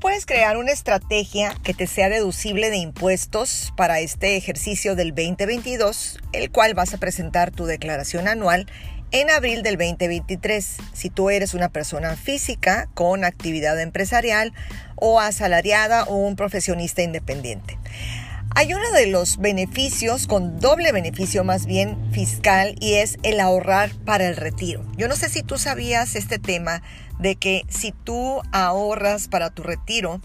Puedes crear una estrategia que te sea deducible de impuestos para este ejercicio del 2022, el cual vas a presentar tu declaración anual en abril del 2023, si tú eres una persona física con actividad empresarial o asalariada o un profesionista independiente. Hay uno de los beneficios, con doble beneficio más bien fiscal, y es el ahorrar para el retiro. Yo no sé si tú sabías este tema de que si tú ahorras para tu retiro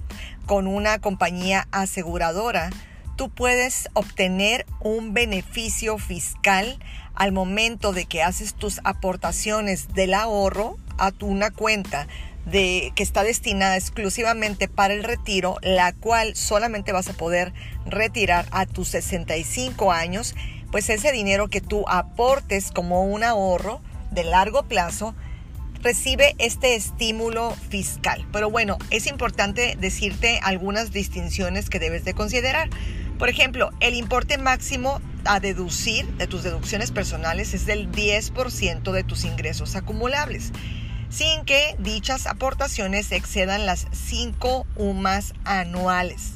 con una compañía aseguradora, tú puedes obtener un beneficio fiscal al momento de que haces tus aportaciones del ahorro a tu una cuenta de que está destinada exclusivamente para el retiro, la cual solamente vas a poder retirar a tus 65 años, pues ese dinero que tú aportes como un ahorro de largo plazo recibe este estímulo fiscal. Pero bueno, es importante decirte algunas distinciones que debes de considerar. Por ejemplo, el importe máximo a deducir de tus deducciones personales es del 10% de tus ingresos acumulables, sin que dichas aportaciones excedan las 5 UMAS anuales.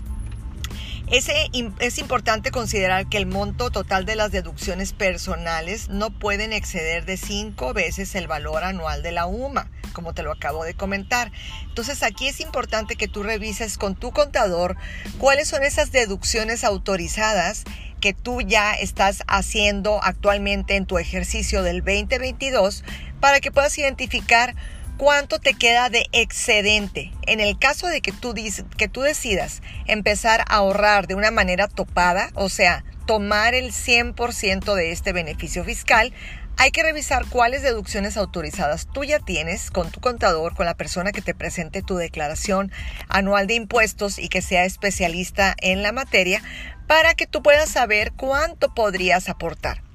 es importante considerar que el monto total de las deducciones personales no pueden exceder de 5 veces el valor anual de la UMA como te lo acabo de comentar. Entonces aquí es importante que tú revises con tu contador cuáles son esas deducciones autorizadas que tú ya estás haciendo actualmente en tu ejercicio del 2022 para que puedas identificar cuánto te queda de excedente. En el caso de que tú, que tú decidas empezar a ahorrar de una manera topada, o sea, tomar el 100% de este beneficio fiscal, hay que revisar cuáles deducciones autorizadas tú ya tienes con tu contador, con la persona que te presente tu declaración anual de impuestos y que sea especialista en la materia para que tú puedas saber cuánto podrías aportar.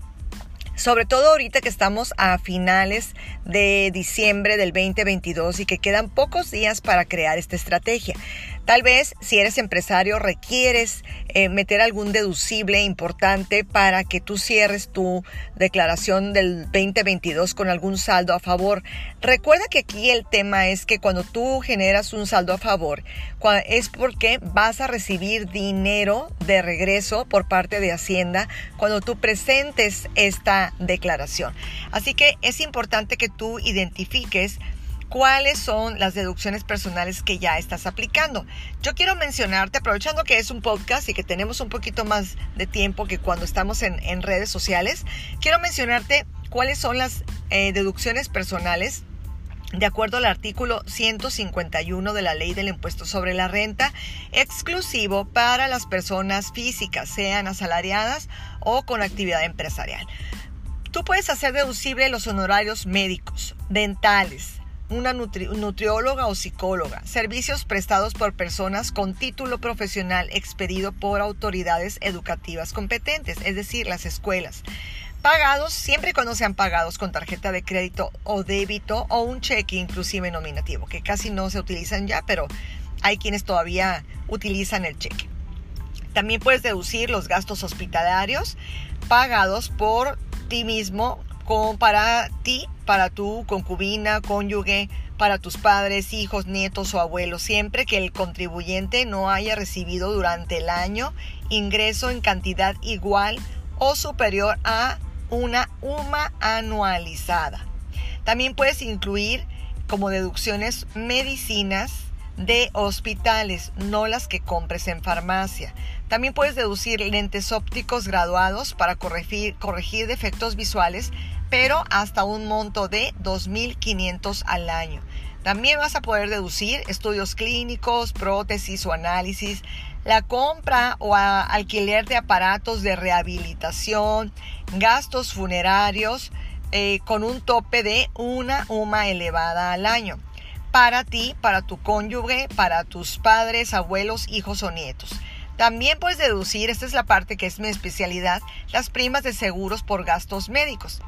Sobre todo ahorita que estamos a finales de diciembre del 2022 y que quedan pocos días para crear esta estrategia. Tal vez si eres empresario requieres eh, meter algún deducible importante para que tú cierres tu declaración del 2022 con algún saldo a favor. Recuerda que aquí el tema es que cuando tú generas un saldo a favor es porque vas a recibir dinero de regreso por parte de Hacienda cuando tú presentes esta declaración. Así que es importante que tú identifiques cuáles son las deducciones personales que ya estás aplicando. Yo quiero mencionarte, aprovechando que es un podcast y que tenemos un poquito más de tiempo que cuando estamos en, redes sociales, quiero mencionarte cuáles son las eh, deducciones personales de acuerdo al artículo 151 de la ley del impuesto sobre la renta, exclusivo para las personas físicas, sean asalariadas o con actividad empresarial. Tú puedes hacer deducible los honorarios médicos, dentales, una nutrióloga o psicóloga, servicios prestados por personas con título profesional expedido por autoridades educativas competentes, es decir, las escuelas. Pagados siempre y cuando sean pagados con tarjeta de crédito o débito o un cheque inclusive nominativo, que casi no se utilizan ya, pero hay quienes todavía utilizan el cheque. También puedes deducir los gastos hospitalarios pagados por ti mismo con, para ti, para tu concubina, cónyuge, para tus padres, hijos, nietos o abuelos, siempre que el contribuyente no haya recibido durante el año ingreso en cantidad igual o superior a una UMA anualizada. También puedes incluir como deducciones medicinas de hospitales, no las que compres en farmacia. También puedes deducir lentes ópticos graduados para corregir, defectos visuales, pero hasta un monto de 2.500 al año. También vas a poder deducir estudios clínicos, prótesis o análisis, la compra o alquiler de aparatos de rehabilitación, gastos funerarios, eh, con un tope de una UMA elevada al año. Para ti, para tu cónyuge, para tus padres, abuelos, hijos o nietos. También puedes deducir, esta es la parte que es mi especialidad, las primas de seguros por gastos médicos.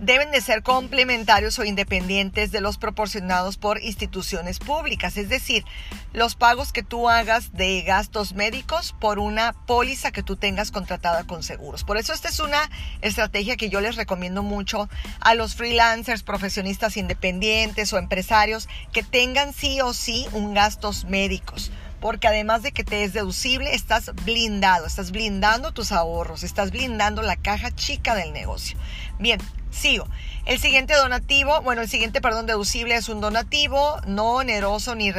deben de ser complementarios o independientes de los proporcionados por instituciones públicas, es decir, los pagos que tú hagas de gastos médicos por una póliza que tú tengas contratada con seguros. Por eso esta es una estrategia que yo les recomiendo mucho a los freelancers, profesionistas independientes o empresarios que tengan sí o sí un gastos médicos porque además de que te es deducible, estás blindado, estás blindando tus ahorros, estás blindando la caja chica del negocio. Bien, sigo. El siguiente donativo, bueno, el siguiente, perdón, deducible es un donativo no oneroso ni,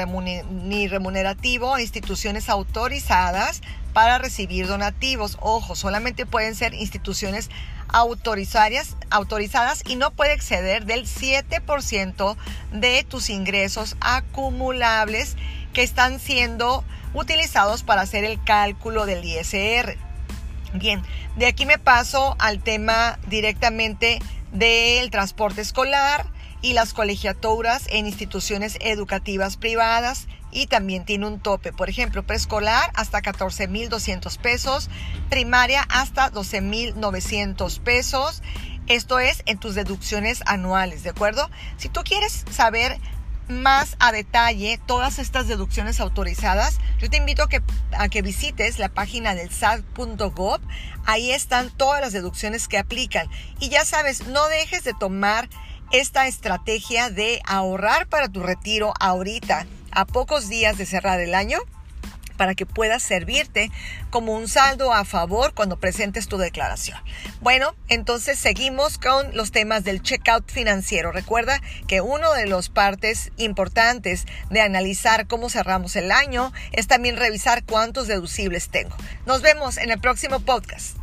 remunerativo a instituciones autorizadas para recibir donativos. Ojo, solamente pueden ser instituciones autorizadas, autorizadas y no puede exceder del 7% de tus ingresos acumulables que están siendo utilizados para hacer el cálculo del ISR. Bien, de aquí me paso al tema directamente del transporte escolar y las colegiaturas en instituciones educativas privadas y también tiene un tope. Por ejemplo, preescolar hasta 14.200 pesos, primaria hasta 12.900 pesos. Esto es en tus deducciones anuales, ¿de acuerdo? Si tú quieres saber más a detalle todas estas deducciones autorizadas, yo te invito a que, a que visites la página del SAT.gov. Ahí están todas las deducciones que aplican. Y ya sabes, no dejes de tomar esta estrategia de ahorrar para tu retiro ahorita, a pocos días de cerrar el año para que puedas servirte como un saldo a favor cuando presentes tu declaración. Bueno, entonces seguimos con los temas del checkout financiero. Recuerda que uno de los partes importantes de analizar cómo cerramos el año es también revisar cuántos deducibles tengo. Nos vemos en el próximo podcast.